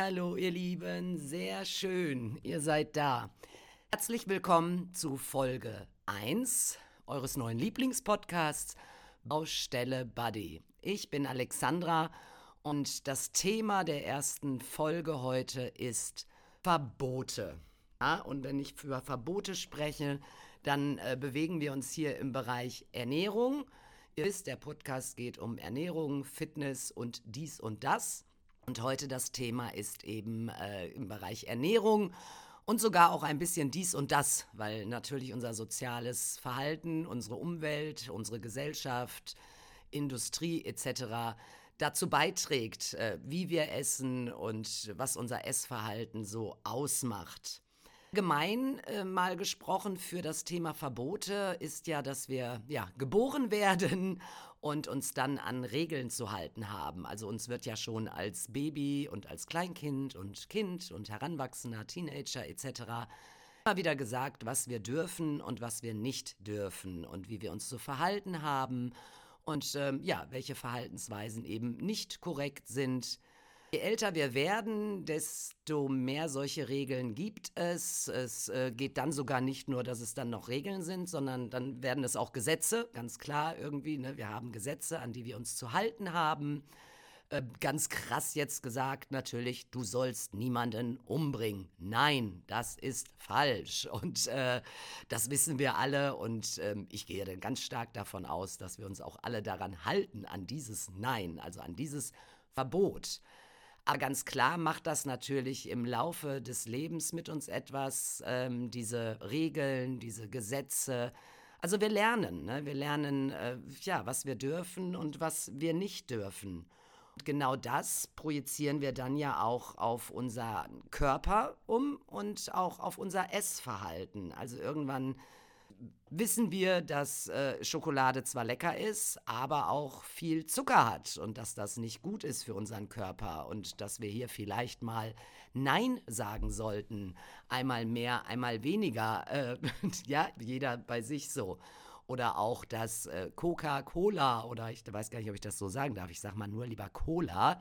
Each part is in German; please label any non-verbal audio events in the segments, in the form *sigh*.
Hallo ihr Lieben, sehr schön, ihr seid da. Herzlich willkommen zu Folge 1 eures neuen Lieblingspodcasts Baustelle Buddy. Ich bin Alexandra und das Thema der ersten Folge heute ist Verbote. Ja, und wenn ich über Verbote spreche, dann äh, bewegen wir uns hier im Bereich Ernährung. Ihr wisst, der Podcast geht um Ernährung, Fitness und dies und das. Und heute das Thema ist eben äh, im Bereich Ernährung und sogar auch ein bisschen dies und das, weil natürlich unser soziales Verhalten, unsere Umwelt, unsere Gesellschaft, Industrie etc. dazu beiträgt, äh, wie wir essen und was unser Essverhalten so ausmacht. Gemein äh, mal gesprochen für das Thema Verbote ist ja, dass wir ja geboren *laughs* werden und uns dann an Regeln zu halten haben. Also uns wird ja schon als Baby und als Kleinkind und Kind und Heranwachsender, Teenager etc. immer wieder gesagt, was wir dürfen und was wir nicht dürfen und wie wir uns zu verhalten haben und ähm, ja, welche Verhaltensweisen eben nicht korrekt sind Je älter wir werden, desto mehr solche Regeln gibt es. Es äh, geht dann sogar nicht nur, dass es dann noch Regeln sind, sondern dann werden es auch Gesetze, ganz klar irgendwie. Ne? Wir haben Gesetze, an die wir uns zu halten haben. Äh, ganz krass jetzt gesagt, natürlich, du sollst niemanden umbringen. Nein, das ist falsch. Und äh, das wissen wir alle. Und ähm, ich gehe dann ganz stark davon aus, dass wir uns auch alle daran halten, an dieses Nein, also an dieses Verbot. Aber ganz klar macht das natürlich im Laufe des Lebens mit uns etwas, ähm, diese Regeln, diese Gesetze. Also wir lernen, ne? wir lernen, äh, ja, was wir dürfen und was wir nicht dürfen. Und genau das projizieren wir dann ja auch auf unseren Körper um und auch auf unser Essverhalten. Also irgendwann wissen wir, dass äh, Schokolade zwar lecker ist, aber auch viel Zucker hat und dass das nicht gut ist für unseren Körper und dass wir hier vielleicht mal Nein sagen sollten. Einmal mehr, einmal weniger. Äh, *laughs* ja, jeder bei sich so. Oder auch das äh, Coca-Cola oder ich weiß gar nicht, ob ich das so sagen darf. Ich sage mal nur lieber Cola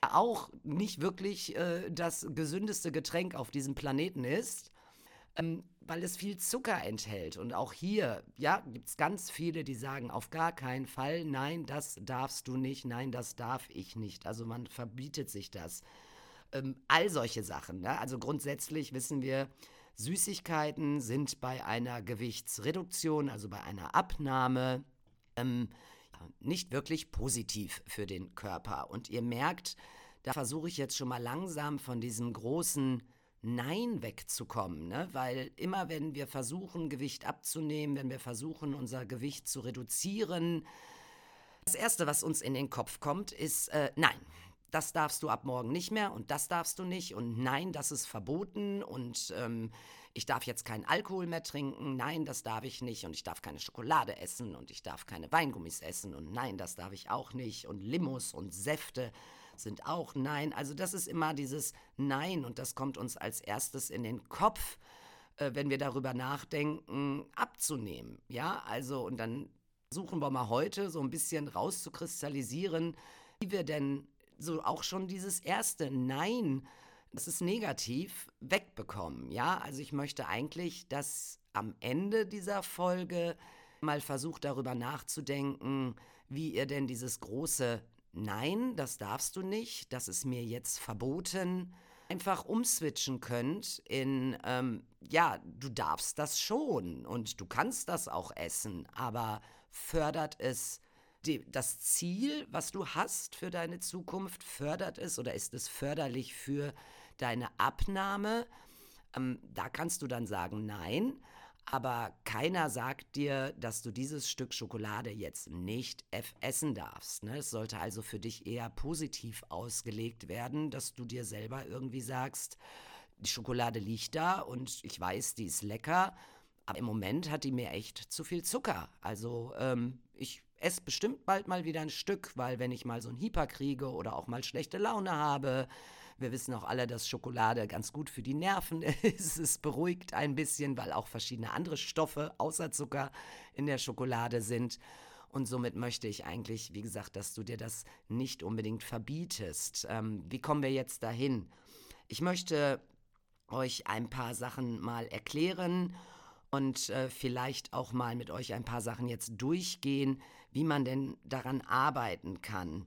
auch nicht wirklich äh, das gesündeste Getränk auf diesem Planeten ist ähm, weil es viel Zucker enthält. Und auch hier, ja, gibt es ganz viele, die sagen, auf gar keinen Fall, nein, das darfst du nicht, nein, das darf ich nicht. Also man verbietet sich das. Ähm, all solche Sachen. Ne? Also grundsätzlich wissen wir, Süßigkeiten sind bei einer Gewichtsreduktion, also bei einer Abnahme, ähm, nicht wirklich positiv für den Körper. Und ihr merkt, da versuche ich jetzt schon mal langsam von diesem großen Nein wegzukommen, ne? weil immer wenn wir versuchen, Gewicht abzunehmen, wenn wir versuchen, unser Gewicht zu reduzieren, das Erste, was uns in den Kopf kommt, ist äh, Nein. Das darfst du ab morgen nicht mehr und das darfst du nicht und nein, das ist verboten und ähm, ich darf jetzt keinen Alkohol mehr trinken, nein, das darf ich nicht und ich darf keine Schokolade essen und ich darf keine Weingummis essen und nein, das darf ich auch nicht und Limos und Säfte sind auch Nein. Also das ist immer dieses Nein und das kommt uns als erstes in den Kopf, äh, wenn wir darüber nachdenken, abzunehmen. Ja, also und dann suchen wir mal heute so ein bisschen rauszukristallisieren, wie wir denn so auch schon dieses erste Nein, das ist negativ, wegbekommen. Ja, also ich möchte eigentlich, dass am Ende dieser Folge mal versucht darüber nachzudenken, wie ihr denn dieses große nein, das darfst du nicht, das ist mir jetzt verboten, einfach umswitchen könnt in, ähm, ja, du darfst das schon und du kannst das auch essen, aber fördert es die, das Ziel, was du hast für deine Zukunft, fördert es oder ist es förderlich für deine Abnahme? Ähm, da kannst du dann sagen, nein aber keiner sagt dir, dass du dieses Stück Schokolade jetzt nicht essen darfst. Ne? Es sollte also für dich eher positiv ausgelegt werden, dass du dir selber irgendwie sagst, die Schokolade liegt da und ich weiß, die ist lecker, aber im Moment hat die mir echt zu viel Zucker. Also ähm, ich esse bestimmt bald mal wieder ein Stück, weil wenn ich mal so ein Hyper kriege oder auch mal schlechte Laune habe, wir wissen auch alle, dass Schokolade ganz gut für die Nerven *laughs* ist. Es beruhigt ein bisschen, weil auch verschiedene andere Stoffe außer Zucker in der Schokolade sind. Und somit möchte ich eigentlich, wie gesagt, dass du dir das nicht unbedingt verbietest. Ähm, wie kommen wir jetzt dahin? Ich möchte euch ein paar Sachen mal erklären und äh, vielleicht auch mal mit euch ein paar Sachen jetzt durchgehen, wie man denn daran arbeiten kann.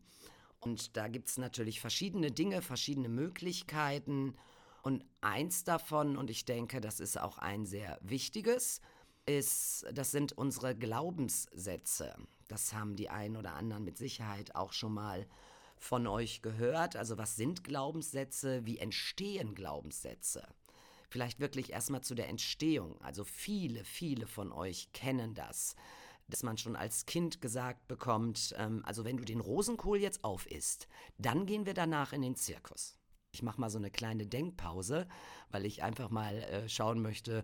Und da gibt es natürlich verschiedene Dinge, verschiedene Möglichkeiten. Und eins davon, und ich denke, das ist auch ein sehr wichtiges, ist, das sind unsere Glaubenssätze. Das haben die einen oder anderen mit Sicherheit auch schon mal von euch gehört. Also was sind Glaubenssätze? Wie entstehen Glaubenssätze? Vielleicht wirklich erstmal zu der Entstehung. Also viele, viele von euch kennen das, dass man schon als Kind gesagt bekommt, ähm, also wenn du den Rosenkohl jetzt aufisst, dann gehen wir danach in den Zirkus. Ich mache mal so eine kleine Denkpause, weil ich einfach mal äh, schauen möchte,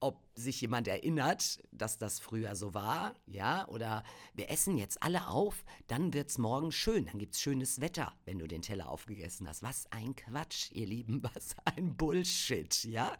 ob sich jemand erinnert, dass das früher so war, ja, oder wir essen jetzt alle auf, dann wird's morgen schön, dann gibt's schönes Wetter, wenn du den Teller aufgegessen hast. Was ein Quatsch, ihr Lieben, *laughs* was ein Bullshit, ja?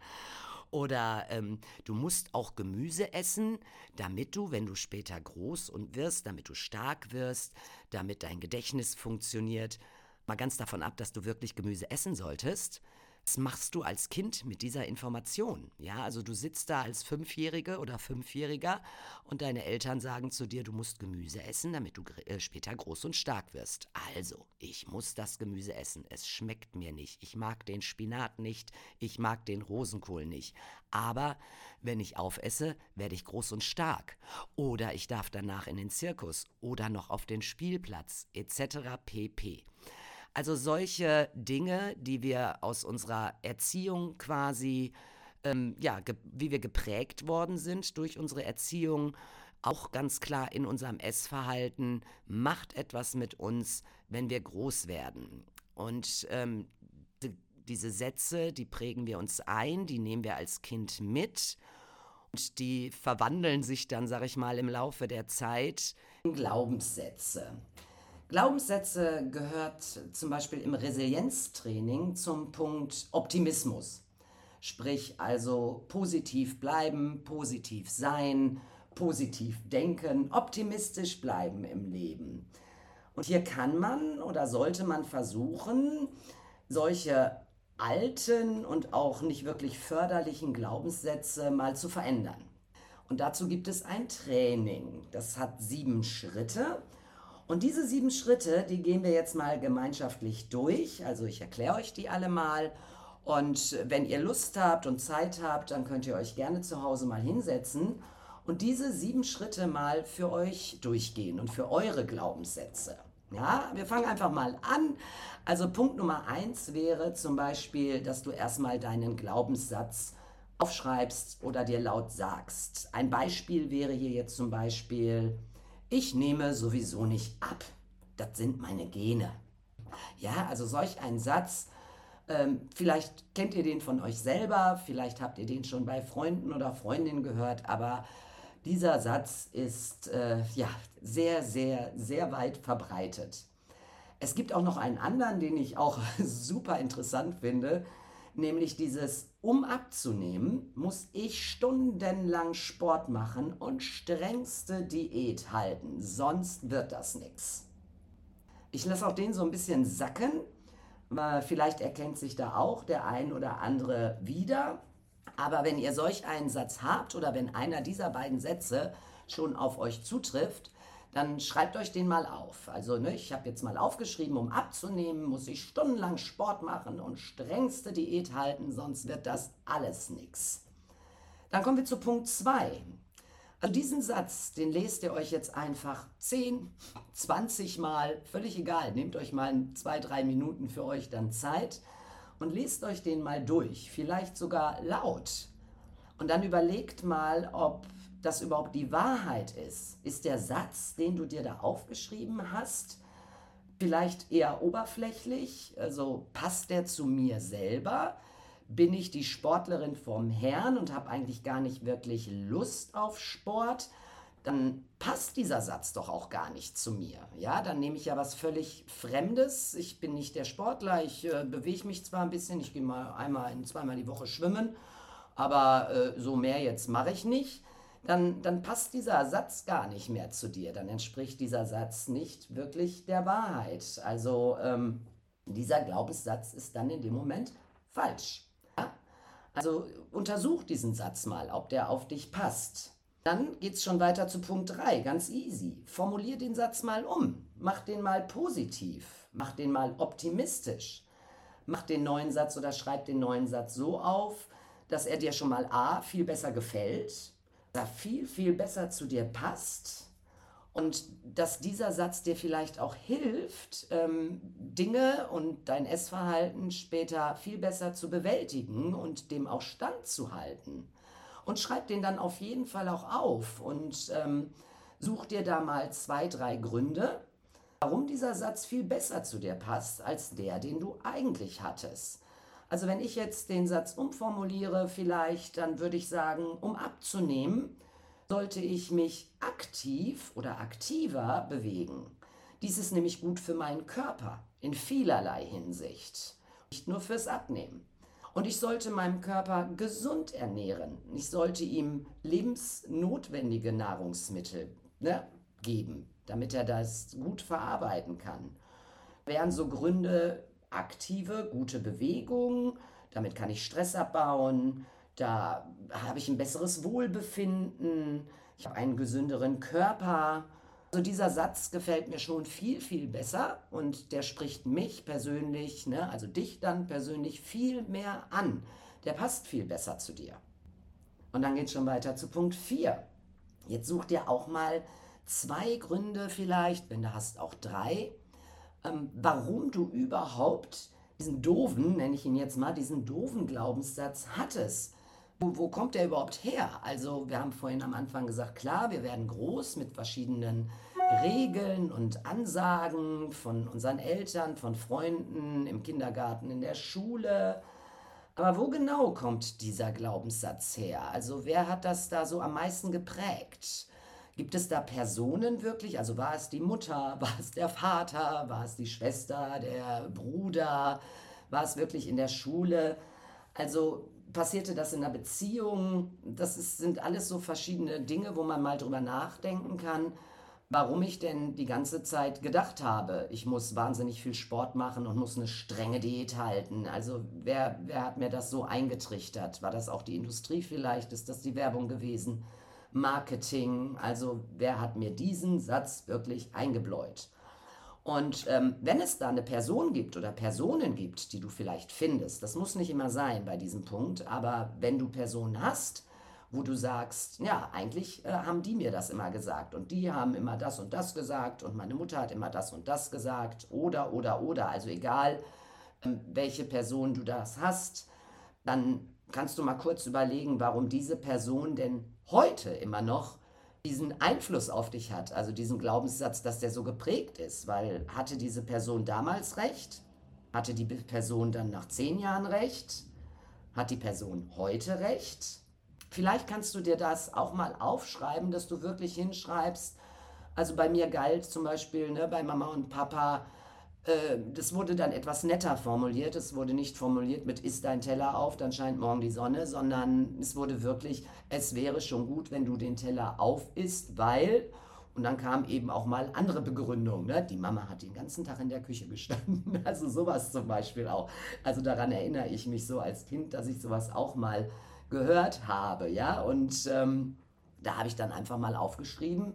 Oder ähm, du musst auch Gemüse essen, damit du, wenn du später groß und wirst, damit du stark wirst, damit dein Gedächtnis funktioniert. Mal ganz davon ab, dass du wirklich Gemüse essen solltest. Was machst du als Kind mit dieser Information? Ja, also du sitzt da als Fünfjährige oder Fünfjähriger und deine Eltern sagen zu dir, du musst Gemüse essen, damit du äh, später groß und stark wirst. Also, ich muss das Gemüse essen. Es schmeckt mir nicht. Ich mag den Spinat nicht. Ich mag den Rosenkohl nicht. Aber wenn ich aufesse, werde ich groß und stark. Oder ich darf danach in den Zirkus oder noch auf den Spielplatz etc. pp. Also solche Dinge, die wir aus unserer Erziehung quasi, ähm, ja, wie wir geprägt worden sind durch unsere Erziehung, auch ganz klar in unserem Essverhalten, macht etwas mit uns, wenn wir groß werden. Und ähm, die, diese Sätze, die prägen wir uns ein, die nehmen wir als Kind mit und die verwandeln sich dann, sag ich mal, im Laufe der Zeit in Glaubenssätze. Glaubenssätze gehört zum Beispiel im Resilienztraining zum Punkt Optimismus. Sprich also positiv bleiben, positiv sein, positiv denken, optimistisch bleiben im Leben. Und hier kann man oder sollte man versuchen, solche alten und auch nicht wirklich förderlichen Glaubenssätze mal zu verändern. Und dazu gibt es ein Training. Das hat sieben Schritte. Und diese sieben Schritte, die gehen wir jetzt mal gemeinschaftlich durch. Also ich erkläre euch die alle mal. Und wenn ihr Lust habt und Zeit habt, dann könnt ihr euch gerne zu Hause mal hinsetzen und diese sieben Schritte mal für euch durchgehen und für eure Glaubenssätze. Ja, wir fangen einfach mal an. Also Punkt Nummer eins wäre zum Beispiel, dass du erstmal deinen Glaubenssatz aufschreibst oder dir laut sagst. Ein Beispiel wäre hier jetzt zum Beispiel, ich nehme sowieso nicht ab. Das sind meine Gene. Ja, also solch ein Satz, ähm, vielleicht kennt ihr den von euch selber, vielleicht habt ihr den schon bei Freunden oder Freundinnen gehört, aber dieser Satz ist äh, ja sehr, sehr, sehr weit verbreitet. Es gibt auch noch einen anderen, den ich auch *laughs* super interessant finde, nämlich dieses, um abzunehmen, muss ich stundenlang Sport machen und strengste Diät halten, sonst wird das nichts. Ich lasse auch den so ein bisschen sacken, vielleicht erkennt sich da auch der ein oder andere wieder. Aber wenn ihr solch einen Satz habt oder wenn einer dieser beiden Sätze schon auf euch zutrifft, dann schreibt euch den mal auf. Also ne, ich habe jetzt mal aufgeschrieben, um abzunehmen, muss ich stundenlang Sport machen und strengste Diät halten, sonst wird das alles nichts. Dann kommen wir zu Punkt 2. Also diesen Satz, den lest ihr euch jetzt einfach 10, 20 Mal, völlig egal, nehmt euch mal zwei, drei Minuten für euch dann Zeit und lest euch den mal durch, vielleicht sogar laut. Und dann überlegt mal, ob das überhaupt die Wahrheit ist. Ist der Satz, den du dir da aufgeschrieben hast, vielleicht eher oberflächlich? Also passt der zu mir selber? Bin ich die Sportlerin vom Herrn und habe eigentlich gar nicht wirklich Lust auf Sport? Dann passt dieser Satz doch auch gar nicht zu mir. Ja, dann nehme ich ja was völlig Fremdes. Ich bin nicht der Sportler. Ich äh, bewege mich zwar ein bisschen. Ich gehe mal einmal, zweimal die Woche schwimmen, aber äh, so mehr jetzt mache ich nicht dann, dann passt dieser Satz gar nicht mehr zu dir. Dann entspricht dieser Satz nicht wirklich der Wahrheit. Also ähm, dieser Glaubenssatz ist dann in dem Moment falsch. Ja? Also untersuch diesen Satz mal, ob der auf dich passt. Dann geht es schon weiter zu Punkt 3, ganz easy. Formulier den Satz mal um. Mach den mal positiv. Mach den mal optimistisch. Mach den neuen Satz oder schreib den neuen Satz so auf, dass er dir schon mal A viel besser gefällt, da viel, viel besser zu dir passt und dass dieser Satz dir vielleicht auch hilft, ähm, Dinge und dein Essverhalten später viel besser zu bewältigen und dem auch standzuhalten und schreib den dann auf jeden Fall auch auf und ähm, such dir da mal zwei, drei Gründe, warum dieser Satz viel besser zu dir passt als der, den du eigentlich hattest. Also wenn ich jetzt den Satz umformuliere, vielleicht, dann würde ich sagen, um abzunehmen, sollte ich mich aktiv oder aktiver bewegen. Dies ist nämlich gut für meinen Körper in vielerlei Hinsicht, nicht nur fürs Abnehmen. Und ich sollte meinem Körper gesund ernähren. Ich sollte ihm lebensnotwendige Nahrungsmittel ne, geben, damit er das gut verarbeiten kann. Wären so Gründe aktive, gute Bewegung, damit kann ich Stress abbauen, da habe ich ein besseres Wohlbefinden, ich habe einen gesünderen Körper. Also dieser Satz gefällt mir schon viel, viel besser und der spricht mich persönlich, ne, also dich dann persönlich viel mehr an. Der passt viel besser zu dir. Und dann geht es schon weiter zu Punkt 4. Jetzt such dir auch mal zwei Gründe vielleicht, wenn du hast auch drei, ähm, warum du überhaupt diesen doofen, nenne ich ihn jetzt mal, diesen doofen Glaubenssatz hattest. Wo, wo kommt der überhaupt her? Also wir haben vorhin am Anfang gesagt, klar, wir werden groß mit verschiedenen Regeln und Ansagen von unseren Eltern, von Freunden, im Kindergarten, in der Schule. Aber wo genau kommt dieser Glaubenssatz her? Also wer hat das da so am meisten geprägt? Gibt es da Personen wirklich? Also war es die Mutter, *laughs* war es der Vater, war es die Schwester, der Bruder, war es wirklich in der Schule? Also passierte das in einer Beziehung? Das ist, sind alles so verschiedene Dinge, wo man mal drüber nachdenken kann, warum ich denn die ganze Zeit gedacht habe, ich muss wahnsinnig viel Sport machen und muss eine strenge Diät halten. Also wer, wer hat mir das so eingetrichtert? War das auch die Industrie vielleicht? Ist das die Werbung gewesen? Marketing? Also wer hat mir diesen Satz wirklich eingebläut? Und ähm, wenn es da eine Person gibt oder Personen gibt, die du vielleicht findest, das muss nicht immer sein bei diesem Punkt, aber wenn du Personen hast, wo du sagst, ja, eigentlich äh, haben die mir das immer gesagt und die haben immer das und das gesagt und meine Mutter hat immer das und das gesagt oder, oder, oder, also egal, ähm, welche Person du das hast, dann kannst du mal kurz überlegen, warum diese Person denn heute immer noch diesen Einfluss auf dich hat, also diesen Glaubenssatz, dass der so geprägt ist, weil hatte diese Person damals recht? Hatte die Person dann nach zehn Jahren recht? Hat die Person heute recht? Vielleicht kannst du dir das auch mal aufschreiben, dass du wirklich hinschreibst. Also bei mir galt zum Beispiel ne, bei Mama und Papa, das wurde dann etwas netter formuliert. Es wurde nicht formuliert mit Ist dein Teller auf, dann scheint morgen die Sonne, sondern es wurde wirklich, es wäre schon gut, wenn du den Teller auf isst, weil. Und dann kam eben auch mal andere Begründung. Ne? Die Mama hat den ganzen Tag in der Küche gestanden. *laughs* Also sowas zum Beispiel auch. Also daran erinnere ich mich so als Kind, dass ich sowas auch mal gehört habe. Ja, und ähm, da habe ich dann einfach mal aufgeschrieben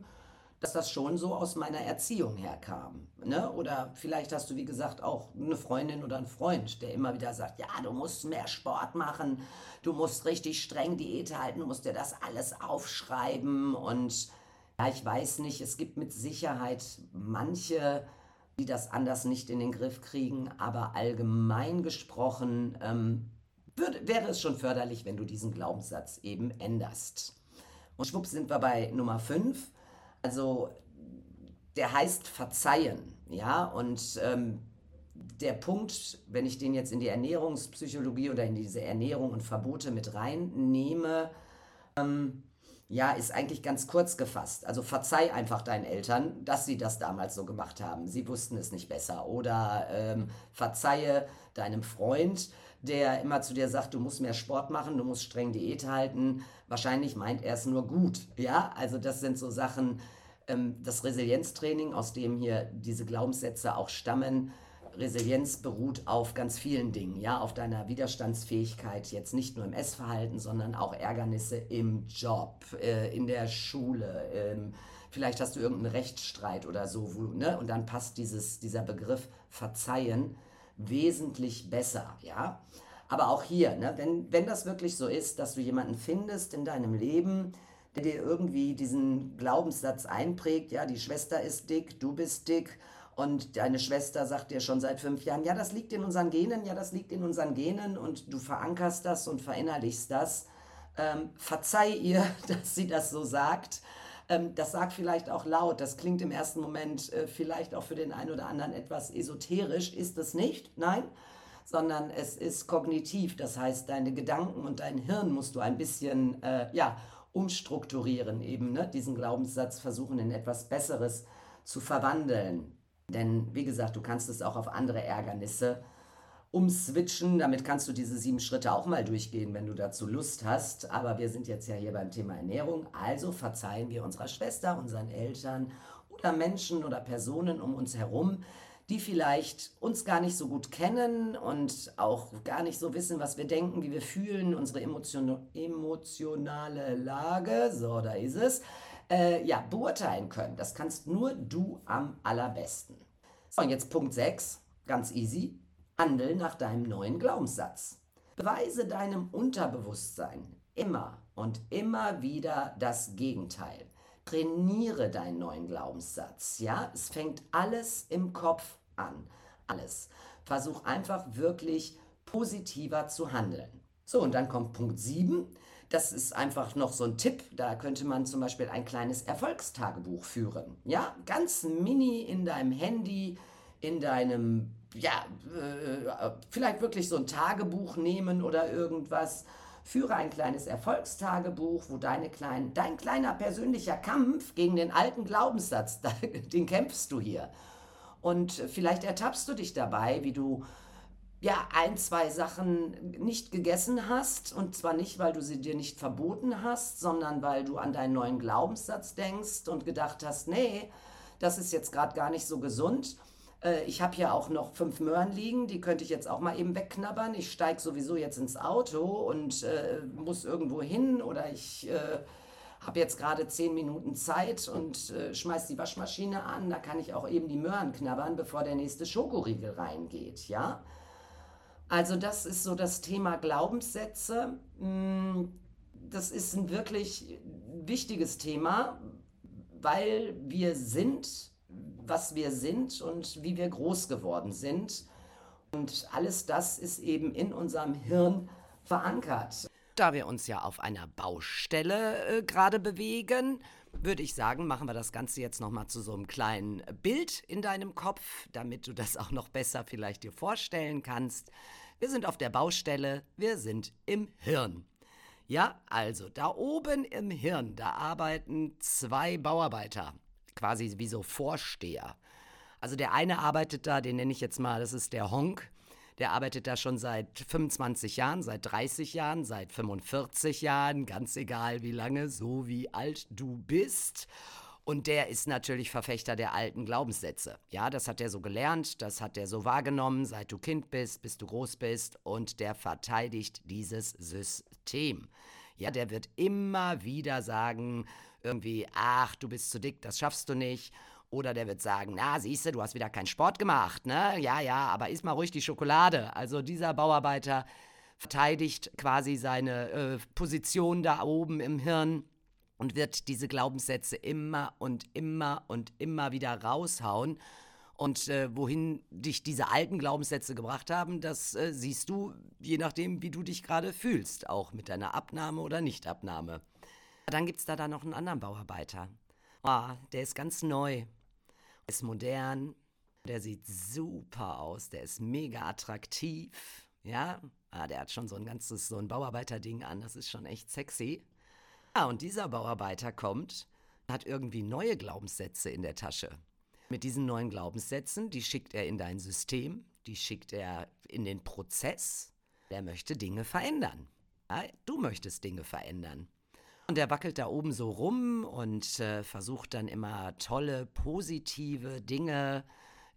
dass das schon so aus meiner Erziehung herkam. Ne? Oder vielleicht hast du, wie gesagt, auch eine Freundin oder einen Freund, der immer wieder sagt, ja, du musst mehr Sport machen, du musst richtig streng Diät halten, du musst dir das alles aufschreiben. Und ja, ich weiß nicht, es gibt mit Sicherheit manche, die das anders nicht in den Griff kriegen, aber allgemein gesprochen ähm, würde, wäre es schon förderlich, wenn du diesen Glaubenssatz eben änderst. Und schwupp sind wir bei Nummer 5 also der heißt Verzeihen, ja, und ähm, der Punkt, wenn ich den jetzt in die Ernährungspsychologie oder in diese Ernährung und Verbote mit reinnehme, ähm, ja, ist eigentlich ganz kurz gefasst. Also verzeih einfach deinen Eltern, dass sie das damals so gemacht haben. Sie wussten es nicht besser. Oder ähm, verzeihe deinem Freund, der immer zu dir sagt, du musst mehr Sport machen, du musst streng Diät halten. Wahrscheinlich meint er es nur gut. Ja, also das sind so Sachen, ähm, das Resilienztraining, aus dem hier diese Glaubenssätze auch stammen, Resilienz beruht auf ganz vielen Dingen, ja, auf deiner Widerstandsfähigkeit, jetzt nicht nur im Essverhalten, sondern auch Ärgernisse im Job, äh, in der Schule. Ähm, vielleicht hast du irgendeinen Rechtsstreit oder so, wo, ne? Und dann passt dieses, dieser Begriff Verzeihen wesentlich besser, ja. Aber auch hier, ne, wenn, wenn das wirklich so ist, dass du jemanden findest in deinem Leben, der dir irgendwie diesen Glaubenssatz einprägt, ja, die Schwester ist dick, du bist dick und deine Schwester sagt dir schon seit fünf Jahren, ja, das liegt in unseren Genen, ja, das liegt in unseren Genen und du verankerst das und verinnerlichst das. Ähm, verzeih ihr, *laughs* dass sie das so sagt. Ähm, das sagt vielleicht auch laut, das klingt im ersten Moment äh, vielleicht auch für den einen oder anderen etwas esoterisch, ist es nicht, nein, sondern es ist kognitiv, das heißt, deine Gedanken und dein Hirn musst du ein bisschen, äh, ja, umstrukturieren, eben ne? diesen Glaubenssatz versuchen in etwas Besseres zu verwandeln. Denn wie gesagt, du kannst es auch auf andere Ärgernisse umswitchen. Damit kannst du diese sieben Schritte auch mal durchgehen, wenn du dazu Lust hast. Aber wir sind jetzt ja hier beim Thema Ernährung. Also verzeihen wir unserer Schwester, unseren Eltern oder Menschen oder Personen um uns herum, die vielleicht uns gar nicht so gut kennen und auch gar nicht so wissen, was wir denken, wie wir fühlen, unsere emotion emotionale Lage, so da ist es, äh, ja, beurteilen können. Das kannst nur du am allerbesten. So, und jetzt Punkt 6, ganz easy. Handel nach deinem neuen Glaubenssatz. Beweise deinem Unterbewusstsein immer und immer wieder das Gegenteil. Trainiere deinen neuen Glaubenssatz. Ja, es fängt alles im Kopf an. Alles. Versuch einfach wirklich positiver zu handeln. So, und dann kommt Punkt 7. Das ist einfach noch so ein Tipp. Da könnte man zum Beispiel ein kleines Erfolgstagebuch führen. Ja, ganz mini in deinem Handy, in deinem, ja, äh, vielleicht wirklich so ein Tagebuch nehmen oder irgendwas. Führe ein kleines Erfolgstagebuch, wo deine kleinen, dein kleiner persönlicher Kampf gegen den alten Glaubenssatz, *laughs* den kämpfst du hier. Und vielleicht ertappst du dich dabei, wie du ja, ein, zwei Sachen nicht gegessen hast. Und zwar nicht, weil du sie dir nicht verboten hast, sondern weil du an deinen neuen Glaubenssatz denkst und gedacht hast, nee, das ist jetzt gerade gar nicht so gesund. Äh, ich habe hier auch noch fünf Möhren liegen, die könnte ich jetzt auch mal eben wegknabbern. Ich steige sowieso jetzt ins Auto und äh, muss irgendwo hin oder ich äh, habe jetzt gerade zehn Minuten Zeit und äh, schmeiß die Waschmaschine an. Da kann ich auch eben die Möhren knabbern, bevor der nächste Schokoriegel reingeht, ja. Also das ist so das Thema Glaubenssätze. Mm, das ist ein wirklich wichtiges Thema, weil wir sind, was wir sind und wie wir groß geworden sind. Und alles das ist eben in unserem Hirn verankert. Da wir uns ja auf einer Baustelle äh, gerade bewegen, würde ich sagen, machen wir das Ganze jetzt nochmal zu so einem kleinen Bild in deinem Kopf, damit du das auch noch besser vielleicht dir vorstellen kannst. Wir sind auf der Baustelle, wir sind im Hirn. Ja, also da oben im Hirn, da arbeiten zwei Bauarbeiter, quasi wie so Vorsteher. Also der eine arbeitet da, den nenne ich jetzt mal, das ist der Honk. Der arbeitet da schon seit 25 Jahren, seit 30 Jahren, seit 45 Jahren, ganz egal wie lange, so wie alt du bist. Und der ist natürlich Verfechter der alten Glaubenssätze. Ja, das hat er so gelernt, das hat er so wahrgenommen, seit du Kind bist, bis du groß bist. Und der verteidigt dieses System. Ja, der wird immer wieder sagen, irgendwie, ach, du bist zu dick, das schaffst du nicht. Oder der wird sagen, na, siehst du, du hast wieder keinen Sport gemacht, ne? Ja, ja, aber iss mal ruhig die Schokolade. Also dieser Bauarbeiter verteidigt quasi seine äh, Position da oben im Hirn und wird diese Glaubenssätze immer und immer und immer wieder raushauen. Und äh, wohin dich diese alten Glaubenssätze gebracht haben, das äh, siehst du, je nachdem, wie du dich gerade fühlst, auch mit deiner Abnahme oder Nichtabnahme. Dann gibt es da, da noch einen anderen Bauarbeiter. Oh, der ist ganz neu, ist modern, der sieht super aus, der ist mega attraktiv. Ja, ah, der hat schon so ein ganzes, so ein Bauarbeiterding an, das ist schon echt sexy. Ah, und dieser Bauarbeiter kommt, hat irgendwie neue Glaubenssätze in der Tasche. Mit diesen neuen Glaubenssätzen, die schickt er in dein System, die schickt er in den Prozess. Der möchte Dinge verändern. Ja, du möchtest Dinge verändern. Und er wackelt da oben so rum und äh, versucht dann immer tolle, positive Dinge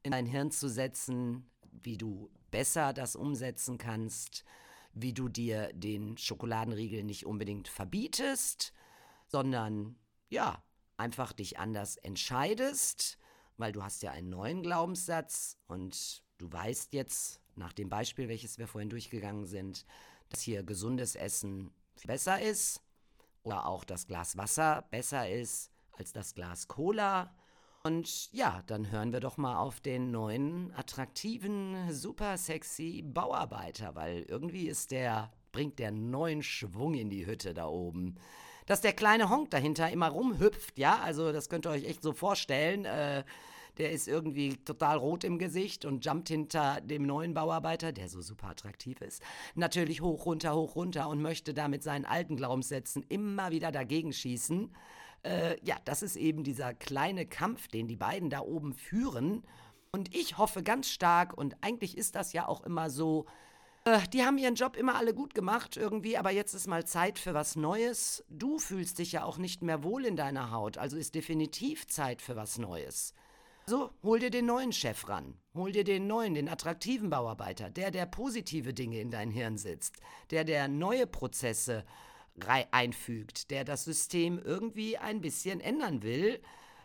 in dein Hirn zu setzen, wie du besser das umsetzen kannst, wie du dir den Schokoladenriegel nicht unbedingt verbietest, sondern ja, einfach dich anders entscheidest, weil du hast ja einen neuen Glaubenssatz und du weißt jetzt nach dem Beispiel, welches wir vorhin durchgegangen sind, dass hier gesundes Essen besser ist oder auch das Glas Wasser besser ist als das Glas Cola. Und ja, dann hören wir doch mal auf den neuen, attraktiven, super sexy Bauarbeiter, weil irgendwie ist der, bringt der neuen Schwung in die Hütte da oben. Dass der kleine Honk dahinter immer rumhüpft, ja, also das könnt ihr euch echt so vorstellen. Äh, der ist irgendwie total rot im Gesicht und jumpt hinter dem neuen Bauarbeiter, der so super attraktiv ist, natürlich hoch, runter, hoch, runter und möchte da mit seinen alten Glaubenssätzen immer wieder dagegen schießen. Äh, ja, das ist eben dieser kleine Kampf, den die beiden da oben führen. Und ich hoffe ganz stark, und eigentlich ist das ja auch immer so, äh, die haben ihren Job immer alle gut gemacht irgendwie, aber jetzt ist mal Zeit für was Neues. Du fühlst dich ja auch nicht mehr wohl in deiner Haut, also ist definitiv Zeit für was Neues. So, hol dir den neuen Chef ran. Hol dir den neuen, den attraktiven Bauarbeiter, der, der positive Dinge in dein Hirn sitzt, der, der neue Prozesse einfügt, der das System irgendwie ein bisschen ändern will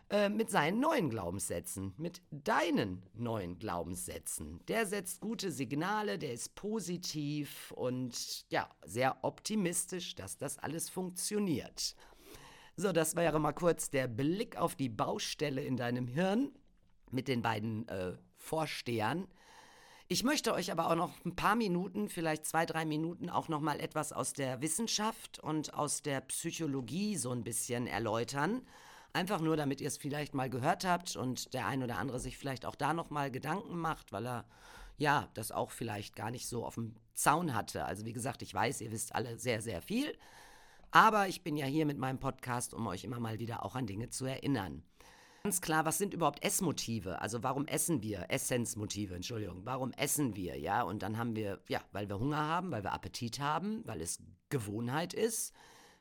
äh, mit seinen neuen Glaubenssätzen, mit deinen neuen Glaubenssätzen. Der setzt gute Signale, der ist positiv und ja, sehr optimistisch, dass das alles funktioniert. So, das wäre mal kurz der Blick auf die Baustelle in deinem Hirn mit den beiden äh, Vorstehern. Ich möchte euch aber auch noch ein paar Minuten, vielleicht zwei, drei Minuten, auch noch mal etwas aus der Wissenschaft und aus der Psychologie so ein bisschen erläutern. Einfach nur, damit ihr es vielleicht mal gehört habt und der ein oder andere sich vielleicht auch da noch mal Gedanken macht, weil er ja das auch vielleicht gar nicht so auf dem Zaun hatte. Also wie gesagt, ich weiß, ihr wisst alle sehr, sehr viel. Aber ich bin ja hier mit meinem Podcast, um euch immer mal wieder auch an Dinge zu erinnern. Ganz klar, was sind überhaupt Essmotive? Also warum essen wir? Essenzmotive, Entschuldigung. Warum essen wir? Ja, und dann haben wir, ja, weil wir Hunger haben, weil wir Appetit haben, weil es Gewohnheit ist,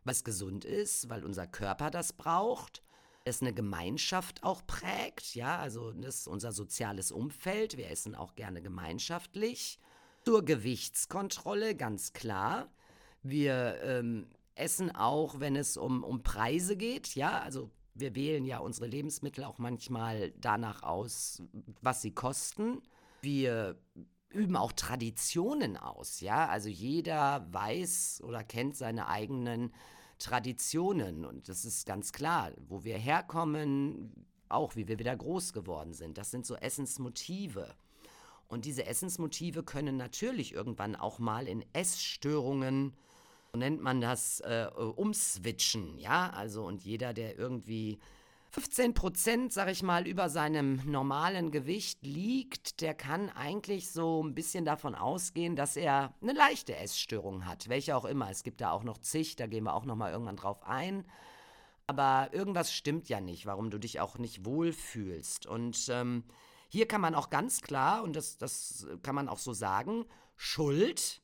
es gesund ist, weil unser Körper das braucht, es eine Gemeinschaft auch prägt, ja, also das ist unser soziales Umfeld. Wir essen auch gerne gemeinschaftlich. Zur Gewichtskontrolle, ganz klar. Wir ähm, essen auch, wenn es um, um Preise geht, ja, also wir wählen ja unsere Lebensmittel auch manchmal danach aus, was sie kosten. Wir üben auch Traditionen aus, ja. Also jeder weiß oder kennt seine eigenen Traditionen und das ist ganz klar, wo wir herkommen, auch wie wir wieder groß geworden sind. Das sind so Essensmotive. Und diese Essensmotive können natürlich irgendwann auch mal in Essstörungen nennt man das, äh, umswitchen, ja, also und jeder, der irgendwie 15 Prozent, sag ich mal, über seinem normalen Gewicht liegt, der kann eigentlich so ein bisschen davon ausgehen, dass er eine leichte Essstörung hat, welche auch immer. Es gibt da auch noch zig, da gehen wir auch noch mal irgendwann drauf ein. Aber irgendwas stimmt ja nicht, warum du dich auch nicht wohlfühlst. Und ähm, hier kann man auch ganz klar, und das, das kann man auch so sagen, Schuld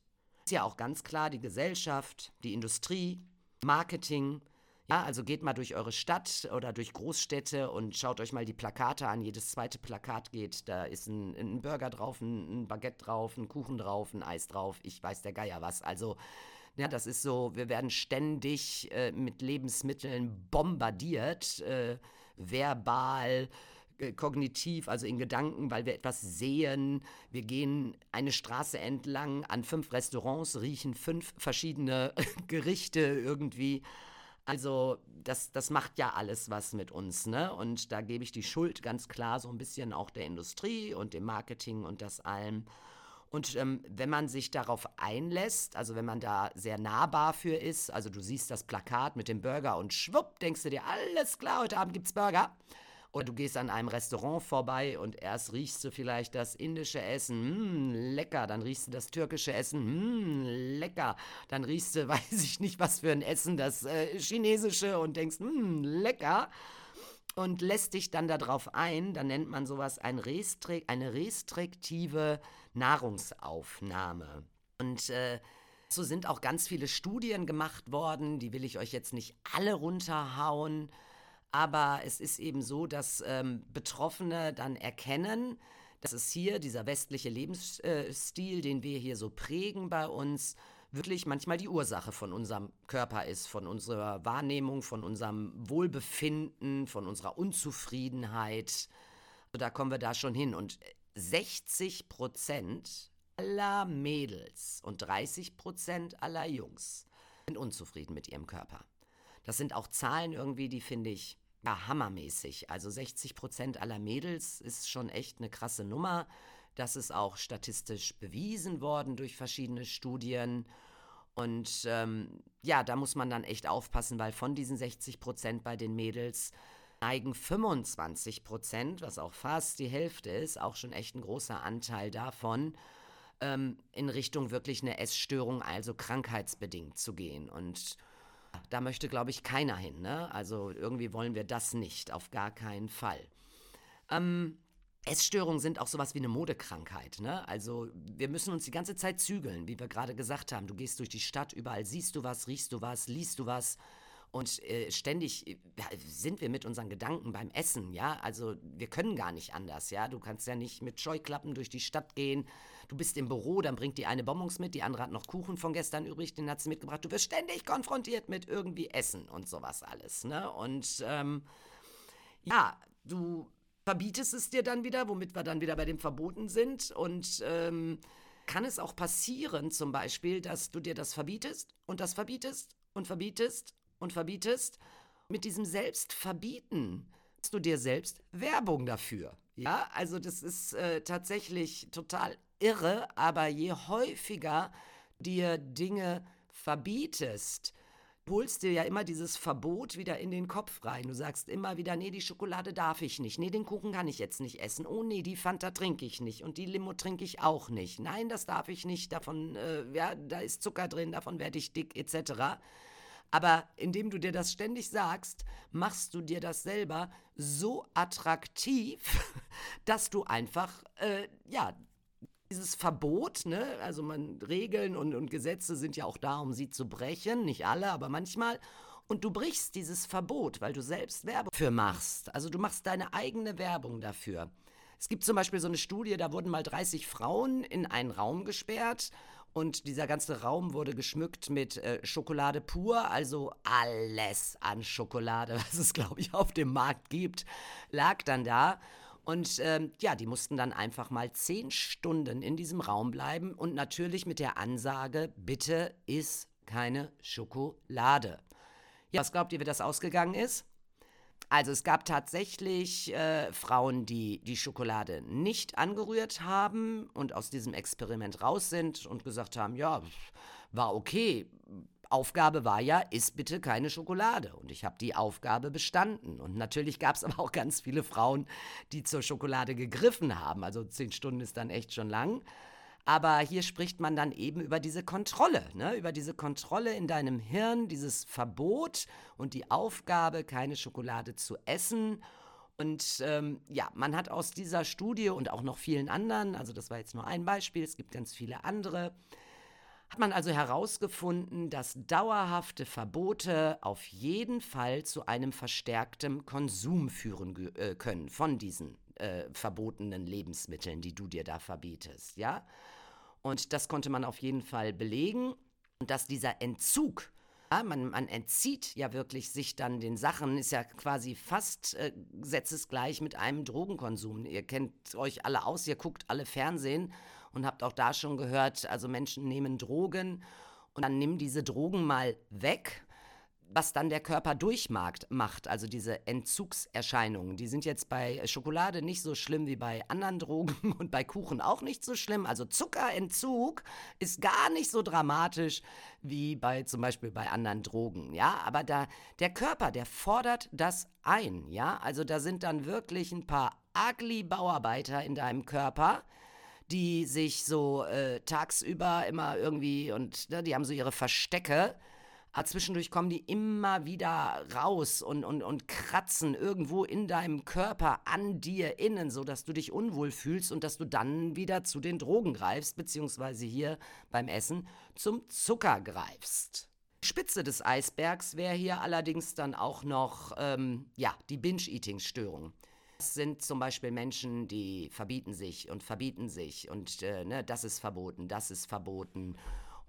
ist ja auch ganz klar die Gesellschaft, die Industrie, Marketing. Ja, also geht mal durch eure Stadt oder durch Großstädte und schaut euch mal die Plakate an. Jedes zweite Plakat geht, da ist ein, ein Burger drauf, ein, ein Baguette drauf, ein Kuchen drauf, ein Eis drauf. Ich weiß der Geier was. Also ja, das ist so, wir werden ständig äh, mit Lebensmitteln bombardiert, äh, verbal, äh, kognitiv, also in Gedanken, weil wir etwas sehen. Wir gehen eine Straße entlang an fünf Restaurants, riechen fünf verschiedene *laughs* Gerichte irgendwie. Also das, das macht ja alles was mit uns, ne? Und da gebe ich die Schuld ganz klar so ein bisschen auch der Industrie und dem Marketing und das allem. Und ähm, wenn man sich darauf einlässt, also wenn man da sehr nahbar für ist, also du siehst das Plakat mit dem Burger und schwupp, denkst du dir, alles klar, heute Abend gibt's Burger oder du gehst an einem Restaurant vorbei und erst riechst du vielleicht das indische Essen, mm, lecker. Dann riechst du das türkische Essen, mm, lecker. Dann riechst du, *laughs* weiß ich nicht, was für ein Essen, das äh, chinesische und denkst, mm, lecker. Und lässt dich dann darauf ein, dann nennt man sowas ein Restri eine restriktive Nahrungsaufnahme. Und äh, so sind auch ganz viele Studien gemacht worden, die will ich euch jetzt nicht alle runterhauen. Aber es ist eben so, dass ähm, Betroffene dann erkennen, Das ist hier dieser westliche Lebensstil, den wir hier so prägen bei uns, wirklich manchmal die Ursache von unserem Körper ist, von unserer Wahrnehmung, von unserem Wohlbefinden, von unserer Unzufriedenheit. Da kommen wir da schon hin. Und 60 Prozent aller Mädels und 30 Prozent aller Jungs sind unzufrieden mit ihrem Körper. Das sind auch Zahlen irgendwie, die finde ich ja, hammermäßig. Also 60 Prozent aller Mädels ist schon echt eine krasse Nummer. Das ist auch statistisch bewiesen worden durch verschiedene Studien. Und ähm, ja, da muss man dann echt aufpassen, weil von diesen 60 Prozent bei den Mädels neigen 25 Prozent, was auch fast die Hälfte ist, auch schon echt ein großer Anteil davon, ähm, in Richtung wirklich eine Essstörung, also krankheitsbedingt zu gehen. Und da möchte, glaube ich, keiner hin. Ne? Also irgendwie wollen wir das nicht, auf gar keinen Fall. Ähm, Essstörungen sind auch sowas wie eine Modekrankheit. Ne? Also wir müssen uns die ganze Zeit zügeln, wie wir gerade gesagt haben. Du gehst durch die Stadt, überall siehst du was, riechst du was, liest du was. Und äh, ständig äh, sind wir mit unseren Gedanken beim Essen, ja. Also wir können gar nicht anders, ja. Du kannst ja nicht mit Scheuklappen durch die Stadt gehen. Du bist im Büro, dann bringt die eine Bonbons mit, die andere hat noch Kuchen von gestern übrig, den hat sie mitgebracht. Du wirst ständig konfrontiert mit irgendwie Essen und sowas alles, ne? Und ähm, ja, du verbietest es dir dann wieder, womit wir dann wieder bei dem Verboten sind. Und ähm, kann es auch passieren, zum Beispiel, dass du dir das verbietest und das verbietest und verbietest und verbietest. Mit diesem Selbstverbieten hast du dir selbst Werbung dafür. Ja, also das ist äh, tatsächlich total irre, aber je häufiger dir Dinge verbietest, holst dir ja immer dieses Verbot wieder in den Kopf rein. Du sagst immer wieder, nee, die Schokolade darf ich nicht. Nee, den Kuchen kann ich jetzt nicht essen. Oh nee, die Fanta trinke ich nicht. Und die Limo trinke ich auch nicht. Nein, das darf ich nicht. Davon, äh, ja, da ist Zucker drin, davon werde ich dick, etc. Aber indem du dir das ständig sagst, machst du dir das selber so attraktiv, *laughs* dass du einfach, äh, ja, dieses Verbot, ne, also man, Regeln und, und Gesetze sind ja auch da, um sie zu brechen, nicht alle, aber manchmal. Und du brichst dieses Verbot, weil du selbst Werbung für machst. Also du machst deine eigene Werbung dafür. Es gibt zum Beispiel so eine Studie, da wurden mal 30 Frauen in einen Raum gesperrt und dieser ganze Raum wurde geschmückt mit äh, Schokolade pur, also alles an Schokolade, *laughs* was es, glaube ich, auf dem Markt gibt, lag dann da. Und ähm, ja, die mussten dann einfach mal zehn Stunden in diesem Raum bleiben und natürlich mit der Ansage, bitte iss keine Schokolade. Ja, was glaubt ihr, wie das ausgegangen ist? Also es gab tatsächlich äh, Frauen, die die Schokolade nicht angerührt haben und aus diesem Experiment raus sind und gesagt haben, ja, war okay, Aufgabe war ja, iss bitte keine Schokolade. Und ich habe die Aufgabe bestanden. Und natürlich gab es aber auch ganz viele Frauen, die zur Schokolade gegriffen haben. Also zehn Stunden ist dann echt schon lang. Aber hier spricht man dann eben über diese Kontrolle, ne? über diese Kontrolle in deinem Hirn, dieses Verbot und die Aufgabe, keine Schokolade zu essen. Und ähm, ja, man hat aus dieser Studie und auch noch vielen anderen, also das war jetzt nur ein Beispiel, es gibt ganz viele andere, hat man also herausgefunden, dass dauerhafte Verbote auf jeden Fall zu einem verstärkten Konsum führen äh, können von diesen äh, verbotenen Lebensmitteln, die du dir da verbietest, ja? Und das konnte man auf jeden Fall belegen und dass dieser Entzug ja, man, man, entzieht ja wirklich sich dann den Sachen, ist ja quasi fast äh, gesetzesgleich mit einem Drogenkonsum. Ihr kennt euch alle aus, ihr guckt alle Fernsehen und habt auch da schon gehört, also Menschen nehmen Drogen und dann nimm diese Drogen mal weg was dann der Körper durchmacht, macht, also diese Entzugserscheinungen, die sind jetzt bei Schokolade nicht so schlimm wie bei anderen Drogen *laughs* und bei Kuchen auch nicht so schlimm. Also Zuckerentzug ist gar nicht so dramatisch wie bei zum Beispiel bei anderen Drogen, ja. Aber da der Körper, der fordert das ein, ja. Also da sind dann wirklich ein paar ugly Bauarbeiter in deinem Körper, die sich so äh, tagsüber immer irgendwie und ne, die haben so ihre Verstecke. Aber zwischendurch kommen die immer wieder raus und, und, und kratzen irgendwo in deinem Körper an dir innen, sodass du dich unwohl fühlst und dass du dann wieder zu den Drogen greifst, beziehungsweise hier beim Essen zum Zucker greifst. Spitze des Eisbergs wäre hier allerdings dann auch noch ähm, ja, die Binge-Eating-Störung. Das sind zum Beispiel Menschen, die verbieten sich und verbieten sich und äh, ne, das ist verboten, das ist verboten.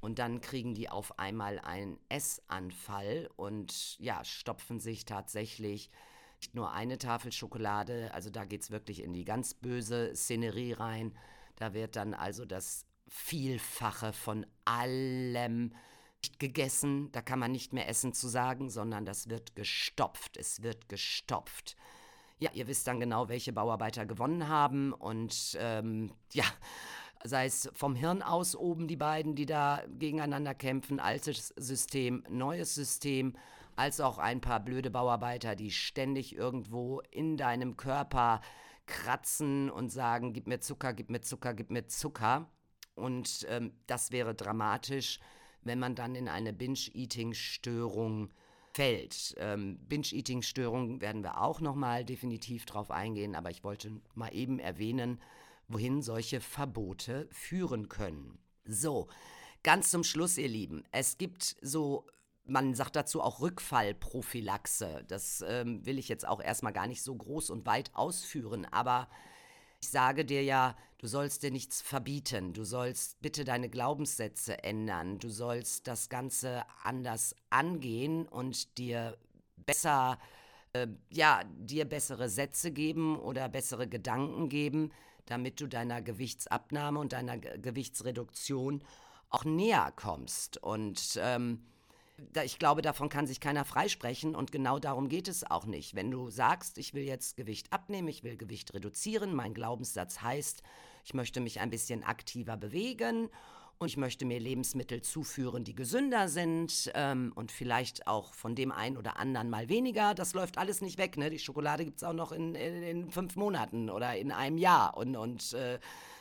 Und dann kriegen die auf einmal einen Essanfall und ja, stopfen sich tatsächlich nicht nur eine Tafel Schokolade, also da geht es wirklich in die ganz böse Szenerie rein. Da wird dann also das Vielfache von allem gegessen. Da kann man nicht mehr Essen zu sagen, sondern das wird gestopft. Es wird gestopft. Ja, ihr wisst dann genau, welche Bauarbeiter gewonnen haben und ähm, ja, sei es vom Hirn aus oben die beiden, die da gegeneinander kämpfen, altes System, neues System, als auch ein paar blöde Bauarbeiter, die ständig irgendwo in deinem Körper kratzen und sagen, gib mir Zucker, gib mir Zucker, gib mir Zucker. Und ähm, das wäre dramatisch, wenn man dann in eine Binge-Eating-Störung fällt. Ähm, Binge-Eating-Störung werden wir auch nochmal definitiv drauf eingehen, aber ich wollte mal eben erwähnen, wohin solche Verbote führen können. So, ganz zum Schluss, ihr Lieben. Es gibt so, man sagt dazu auch Rückfallprophylaxe. Das ähm, will ich jetzt auch erstmal gar nicht so groß und weit ausführen, aber ich sage dir ja, du sollst dir nichts verbieten, du sollst bitte deine Glaubenssätze ändern, du sollst das Ganze anders angehen und dir besser, äh, ja, dir bessere Sätze geben oder bessere Gedanken geben, damit du deiner Gewichtsabnahme und deiner Gewichtsreduktion auch näher kommst. Und ähm, ich glaube, davon kann sich keiner freisprechen und genau darum geht es auch nicht. Wenn du sagst, ich will jetzt Gewicht abnehmen, ich will Gewicht reduzieren, mein Glaubenssatz heißt, ich möchte mich ein bisschen aktiver bewegen und ich möchte mir Lebensmittel zuführen, die gesünder sind ähm, und vielleicht auch von dem einen oder anderen mal weniger. Das läuft alles nicht weg. Ne? Die Schokolade gibt es auch noch in, in, in, fünf Monaten oder in einem Jahr. Und, und äh,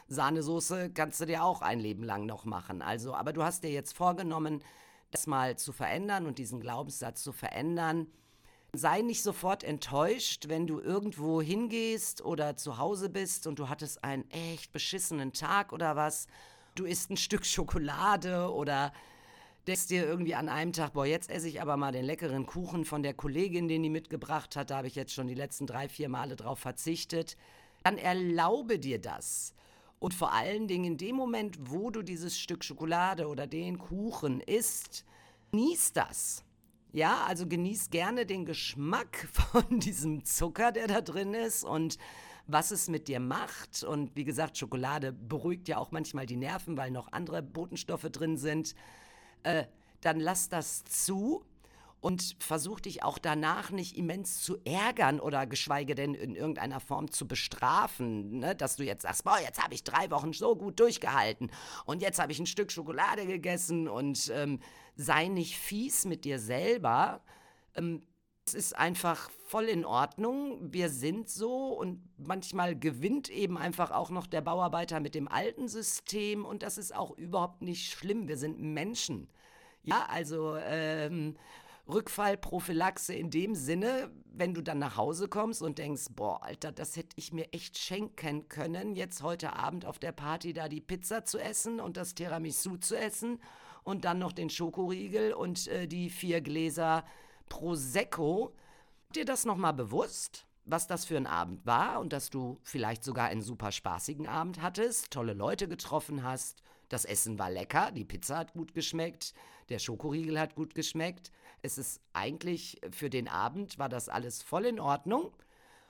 Sahnesoße kannst du dir auch ein Leben lang noch machen. Also, aber du hast dir jetzt vorgenommen, das mal zu verändern und diesen Glaubenssatz zu verändern. Sei nicht sofort enttäuscht, wenn du irgendwo hingehst oder zu Hause bist und du hattest einen echt beschissenen Tag oder was du isst ein Stück Schokolade oder denkst dir irgendwie an einem Tag, boah, jetzt esse ich aber mal den leckeren Kuchen von der Kollegin, den die mitgebracht hat, da habe ich jetzt schon die letzten drei, vier Male drauf verzichtet, dann erlaube dir das. Und vor allen Dingen in dem Moment, wo du dieses Stück Schokolade oder den Kuchen isst, genieß das. Ja, also genieß gerne den Geschmack *laughs* von diesem Zucker, der da drin ist und was es mit dir macht. Und wie gesagt, Schokolade beruhigt ja auch manchmal die Nerven, weil noch andere Botenstoffe drin sind. Äh, dann lass das zu und versuch dich auch danach nicht immens zu ärgern oder geschweige denn in irgendeiner Form zu bestrafen, ne? dass du jetzt sagst, boah, jetzt habe ich drei Wochen so gut durchgehalten und jetzt habe ich ein Stück Schokolade gegessen und ähm, sei nicht fies mit dir selber. Ähm, es ist einfach voll in Ordnung. Wir sind so und manchmal gewinnt eben einfach auch noch der Bauarbeiter mit dem alten System und das ist auch überhaupt nicht schlimm. Wir sind Menschen. Ja, also ähm, Rückfallprophylaxe in dem Sinne, wenn du dann nach Hause kommst und denkst, boah, Alter, das hätte ich mir echt schenken können, jetzt heute Abend auf der Party da die Pizza zu essen und das Tiramisu zu essen und dann noch den Schokoriegel und äh, die vier Gläser Prosecco. Dir das nochmal bewusst, was das für ein Abend war und dass du vielleicht sogar einen super spaßigen Abend hattest, tolle Leute getroffen hast, das Essen war lecker, die Pizza hat gut geschmeckt, der Schokoriegel hat gut geschmeckt. Es ist eigentlich für den Abend war das alles voll in Ordnung.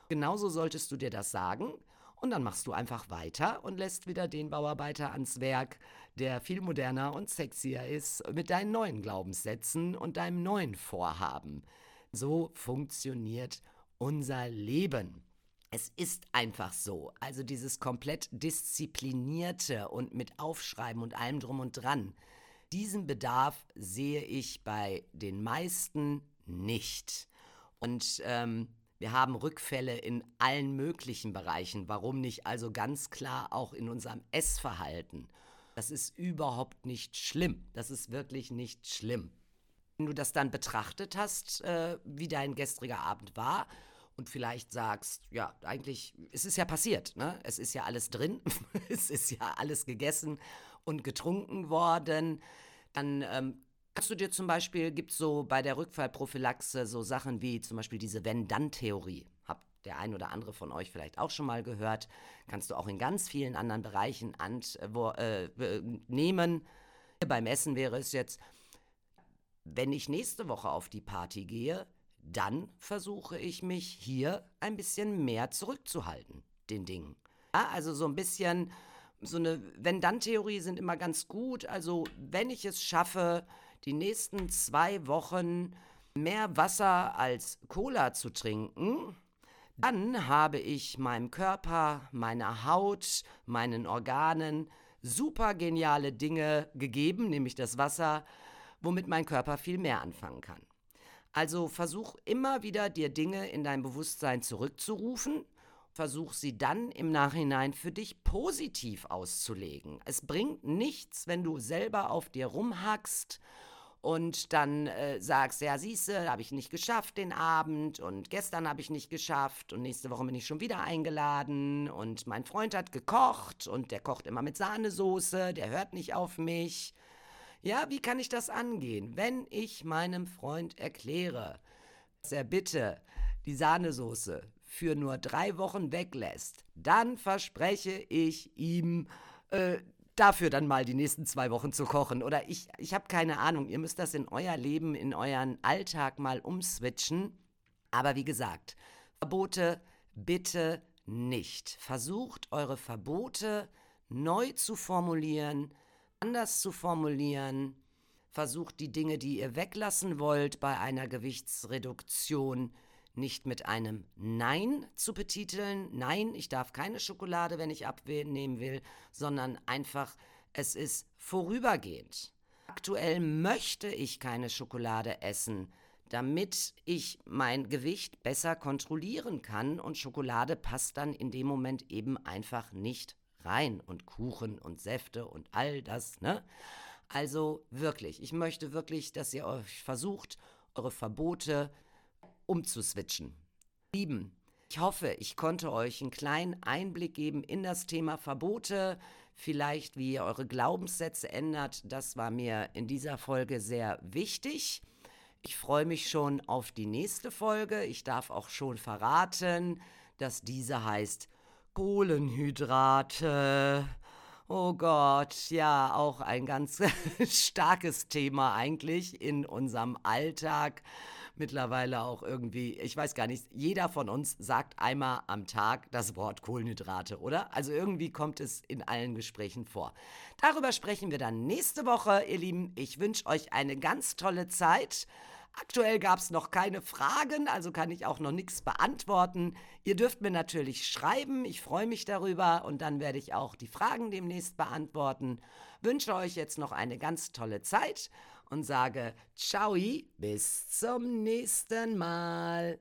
Genauso solltest du dir das sagen. Und dann machst du einfach weiter und lässt wieder den Bauarbeiter ans Werk, der viel moderner und sexier ist, mit deinen neuen Glaubenssätzen und deinem neuen Vorhaben. So funktioniert unser Leben. Es ist einfach so. Also dieses komplett disziplinierte und mit Aufschreiben und allem drum und dran. Diesen Bedarf sehe ich bei den meisten nicht. Und ähm, wir haben Rückfälle in allen möglichen Bereichen. Warum nicht also ganz klar auch in unserem Essverhalten? Das ist überhaupt nicht schlimm. Das ist wirklich nicht schlimm. Wenn du das dann betrachtet hast, äh, wie dein gestriger Abend war und vielleicht sagst, ja, eigentlich, es ist ja passiert, ne? Es ist ja alles drin, *laughs* es ist ja alles gegessen und getrunken worden, dann ähm, kannst du dir zum Beispiel, gibt es so bei der Rückfallprophylaxe so Sachen wie zum Beispiel diese Wenn-Dann-Theorie der ein oder andere von euch vielleicht auch schon mal gehört. Kannst du auch in ganz vielen anderen Bereichen an, wo, äh, nehmen. Beim Essen wäre es jetzt, wenn ich nächste Woche auf die Party gehe, dann versuche ich mich hier ein bisschen mehr zurückzuhalten, den Dingen. Ja, also so ein bisschen, so eine Wenn-Dann-Theorie sind immer ganz gut. Also wenn ich es schaffe, die nächsten zwei Wochen mehr Wasser als Cola zu trinken, dann habe ich meinem Körper, meiner Haut, meinen Organen super geniale Dinge gegeben, nämlich das Wasser, womit mein Körper viel mehr anfangen kann. Also versuch immer wieder dir Dinge in dein Bewusstsein zurückzurufen, versuch sie dann im Nachhinein für dich positiv auszulegen. Es bringt nichts, wenn du selber auf dir rumhackst und dann äh, sagst, ja, siehste, habe ich nicht geschafft den Abend und gestern habe ich nicht geschafft und nächste Woche bin ich schon wieder eingeladen und mein Freund hat gekocht und der kocht immer mit Sahnesoße, der hört nicht auf mich. Ja, wie kann ich das angehen, wenn ich meinem Freund erkläre, dass er bitte die Sahnesoße für nur drei Wochen weglässt, dann verspreche ich ihm, äh, dafür dann mal die nächsten zwei Wochen zu kochen. Oder ich, ich habe keine Ahnung, ihr müsst das in euer Leben, in euren Alltag mal umswitchen. Aber wie gesagt, Verbote bitte nicht. Versucht eure Verbote neu zu formulieren, anders zu formulieren. Versucht die Dinge, die ihr weglassen wollt bei einer Gewichtsreduktion, nicht mit einem Nein zu betiteln. Nein, ich darf keine Schokolade, wenn ich abnehmen will, sondern einfach, es ist vorübergehend. Aktuell möchte ich keine Schokolade essen, damit ich mein Gewicht besser kontrollieren kann und Schokolade passt dann in dem Moment eben einfach nicht rein und Kuchen und Säfte und all das, ne? Also wirklich, ich möchte wirklich, dass ihr euch versucht, eure Verbote umzuswitchen. Lieben, ich hoffe, ich konnte euch einen kleinen Einblick geben in das Thema Verbote, vielleicht wie ihr eure Glaubenssätze ändert. Das war mir in dieser Folge sehr wichtig. Ich freue mich schon auf die nächste Folge. Ich darf auch schon verraten, dass diese heißt Kohlenhydrate. Oh Gott, ja, auch ein ganz *laughs* starkes Thema eigentlich in unserem Alltag. Mittlerweile auch irgendwie, ich weiß gar nicht, jeder von uns sagt einmal am Tag das Wort Kohlenhydrate, oder? Also irgendwie kommt es in allen Gesprächen vor. Darüber sprechen wir dann nächste Woche, ihr Lieben. Ich wünsche euch eine ganz tolle Zeit. Aktuell gab es noch keine Fragen, also kann ich auch noch nichts beantworten. Ihr dürft mir natürlich schreiben, ich freue mich darüber und dann werde ich auch die Fragen demnächst beantworten. Wünsche euch jetzt noch eine ganz tolle Zeit und sage Ciao, bis zum nächsten Mal.